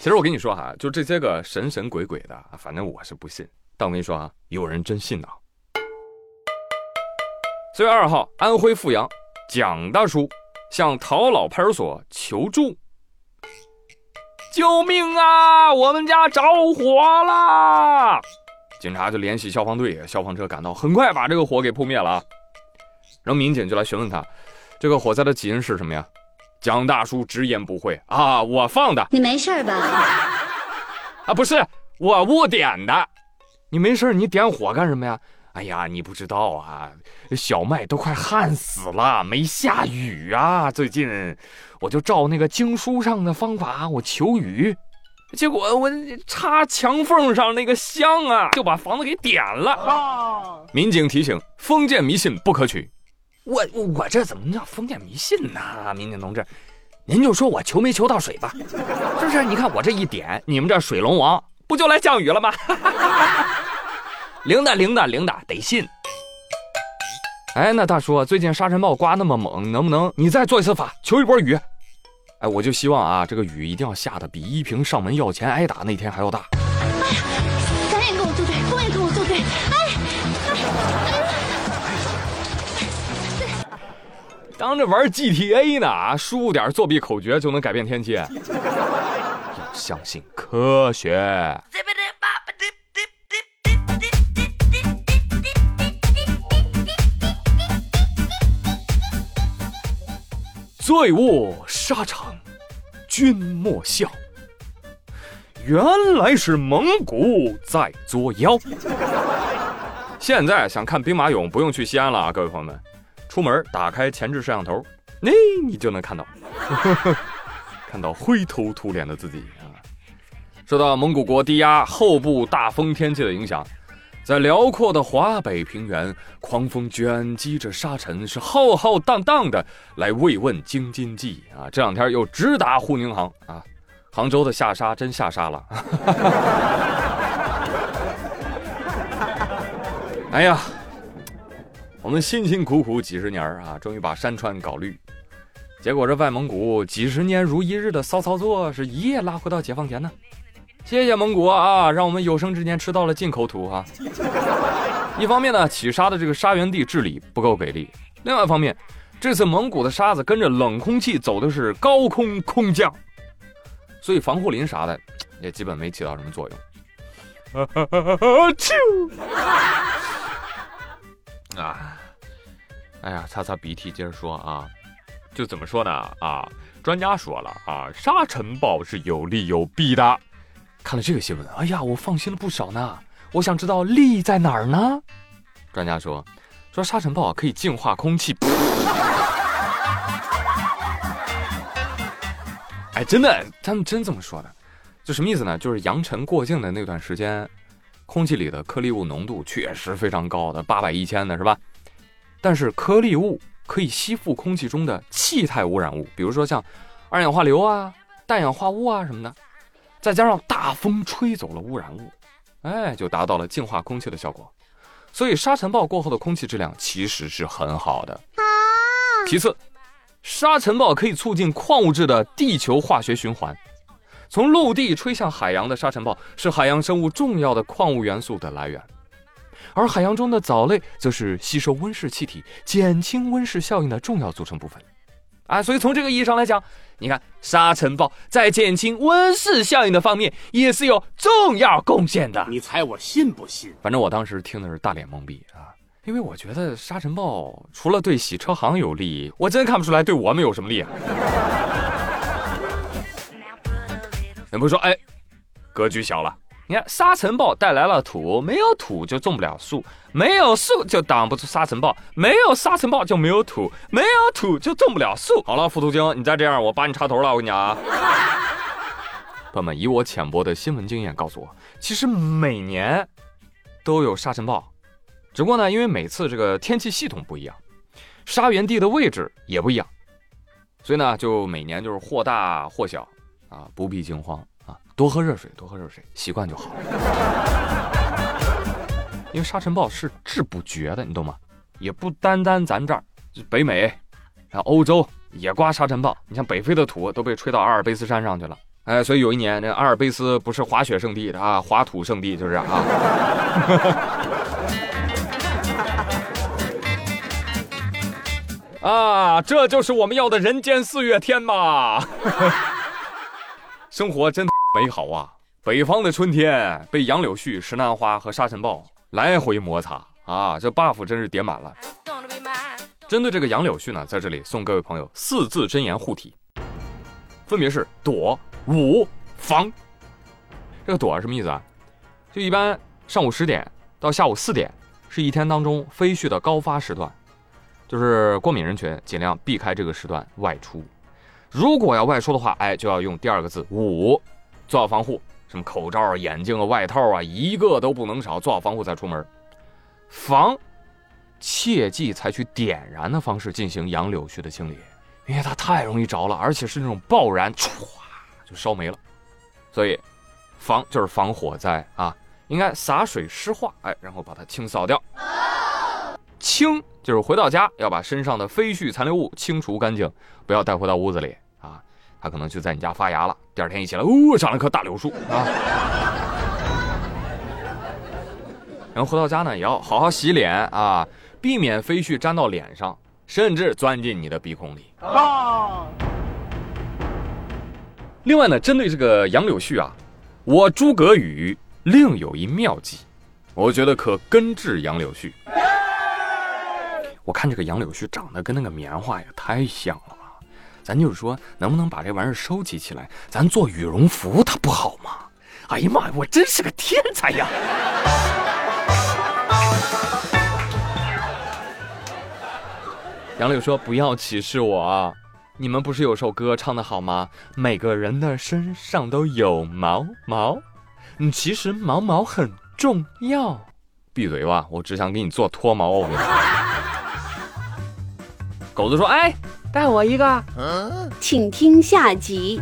其实我跟你说哈，就这些个神神鬼鬼的，反正我是不信。但我跟你说啊，有人真信呐。四月二号，安徽阜阳，蒋大叔向陶老派出所求助：“救命啊！我们家着火了！”警察就联系消防队，消防车赶到，很快把这个火给扑灭了。然后民警就来询问他，这个火灾的起因是什么呀？蒋大叔直言不讳啊，我放的。你没事吧？啊，不是我误点的。你没事，你点火干什么呀？哎呀，你不知道啊，小麦都快旱死了，没下雨啊。最近我就照那个经书上的方法，我求雨，结果我插墙缝上那个香啊，就把房子给点了。民警提醒：封建迷信不可取。我我这怎么叫封建迷信呢？民警同志，您就说我求没求到水吧，是不是？你看我这一点，你们这水龙王不就来降雨了吗？灵的灵的灵的，得信。哎，那大叔，最近沙尘暴刮那么猛，能不能你再做一次法，求一波雨？哎，我就希望啊，这个雨一定要下的比依萍上门要钱挨打那天还要大。忙着玩 GTA 呢，输入点作弊口诀就能改变天气？要相信科学。醉卧沙场，君莫笑。原来是蒙古在作妖。现在想看兵马俑，不用去西安了啊，各位朋友们。出门打开前置摄像头，那你就能看到，看到灰头土脸的自己啊！受到蒙古国低压后部大风天气的影响，在辽阔的华北平原，狂风卷积着沙尘，是浩浩荡荡的来慰问京津冀啊！这两天又直达沪宁杭啊，杭州的下沙真下沙了。哎呀！我们辛辛苦苦几十年啊，终于把山川搞绿，结果这外蒙古几十年如一日的骚操作，是一夜拉回到解放前呢。谢谢蒙古啊，让我们有生之年吃到了进口土啊。一方面呢，起沙的这个沙源地治理不够给力；另外一方面，这次蒙古的沙子跟着冷空气走的是高空空降，所以防护林啥的也基本没起到什么作用。啊，哎呀，擦擦鼻涕，接着说啊，就怎么说呢？啊，专家说了啊，沙尘暴是有利有弊的。看了这个新闻，哎呀，我放心了不少呢。我想知道利在哪儿呢？专家说，说沙尘暴可以净化空气。哎，真的，他们真这么说的，就什么意思呢？就是扬尘过境的那段时间。空气里的颗粒物浓度确实非常高的，八百一千的是吧？但是颗粒物可以吸附空气中的气态污染物，比如说像二氧化硫啊、氮氧化物啊什么的，再加上大风吹走了污染物，哎，就达到了净化空气的效果。所以沙尘暴过后的空气质量其实是很好的。其次，沙尘暴可以促进矿物质的地球化学循环。从陆地吹向海洋的沙尘暴是海洋生物重要的矿物元素的来源，而海洋中的藻类则是吸收温室气体、减轻温室效应的重要组成部分。啊，所以从这个意义上来讲，你看沙尘暴在减轻温室效应的方面也是有重要贡献的。你猜我信不信？反正我当时听的是大脸懵逼啊，因为我觉得沙尘暴除了对洗车行有利，我真看不出来对我们有什么利啊。人不说，哎，格局小了。你看，沙尘暴带来了土，没有土就种不了树，没有树就挡不住沙尘暴，没有沙尘暴就没有土，没有土就种不了树。好了，副图精，你再这样，我把你插头了。我跟你讲啊，朋友们，以我浅薄的新闻经验告诉我，其实每年都有沙尘暴，只不过呢，因为每次这个天气系统不一样，沙源地的位置也不一样，所以呢，就每年就是或大或小。啊，不必惊慌，多喝热水，多喝热水，习惯就好。因为沙尘暴是治不绝的，你懂吗？也不单单咱这儿，就北美，然后欧洲也刮沙尘暴。你像北非的土都被吹到阿尔卑斯山上去了，哎，所以有一年，那阿尔卑斯不是滑雪圣地的啊，滑土圣地就是啊。啊，这就是我们要的人间四月天嘛！生活真美好啊！北方的春天被杨柳絮、石楠花和沙尘暴来回摩擦啊，这 buff 真是叠满了。针对这个杨柳絮呢，在这里送各位朋友四字真言护体，分别是躲、捂、防。这个躲什么意思啊？就一般上午十点到下午四点是一天当中飞絮的高发时段。就是过敏人群尽量避开这个时段外出，如果要外出的话，哎，就要用第二个字捂，做好防护，什么口罩啊、眼镜啊、外套啊，一个都不能少，做好防护再出门。防，切记采取点燃的方式进行杨柳絮的清理，因为它太容易着了，而且是那种爆燃，唰就烧没了。所以，防就是防火灾啊，应该洒水湿化，哎，然后把它清扫掉。清就是回到家要把身上的飞絮残留物清除干净，不要带回到屋子里啊。它可能就在你家发芽了，第二天一起来，哦，长了棵大柳树啊。然后回到家呢，也要好好洗脸啊，避免飞絮粘到脸上，甚至钻进你的鼻孔里。啊。另外呢，针对这个杨柳絮啊，我诸葛宇另有一妙计，我觉得可根治杨柳絮。我看这个杨柳絮长得跟那个棉花也太像了吧，咱就是说，能不能把这玩意儿收集起来，咱做羽绒服，它不好吗？哎呀妈呀，我真是个天才呀！杨柳说：“不要歧视我，你们不是有首歌唱的好吗？每个人的身上都有毛毛，嗯，其实毛毛很重要。闭嘴吧，我只想给你做脱毛偶。”狗子说：“哎，带我一个。”请听下集。